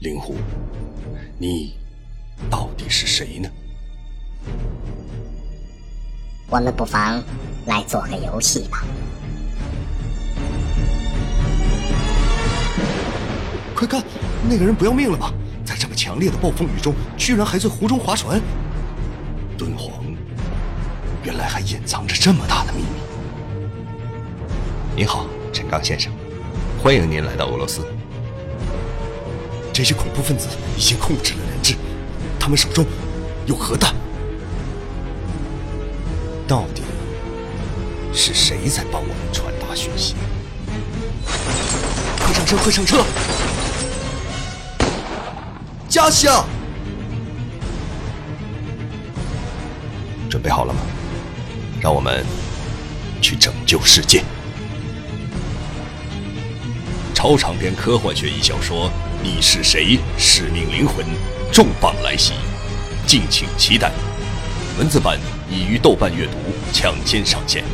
令狐，你到底是谁呢？我们不妨来做个游戏吧。快看，那个人不要命了吧？在这么强烈的暴风雨中，居然还在湖中划船。敦煌，原来还隐藏着这么大的秘密。您好，陈刚先生，欢迎您来到俄罗斯。这些恐怖分子已经控制了人质，他们手中有核弹。到底是谁在帮我们传达讯息？快上车！快上车！加下！准备好了吗？让我们去拯救世界。超长篇科幻悬疑小说《你是谁？使命灵魂》重磅来袭，敬请期待。文字版已于豆瓣阅读抢先上线。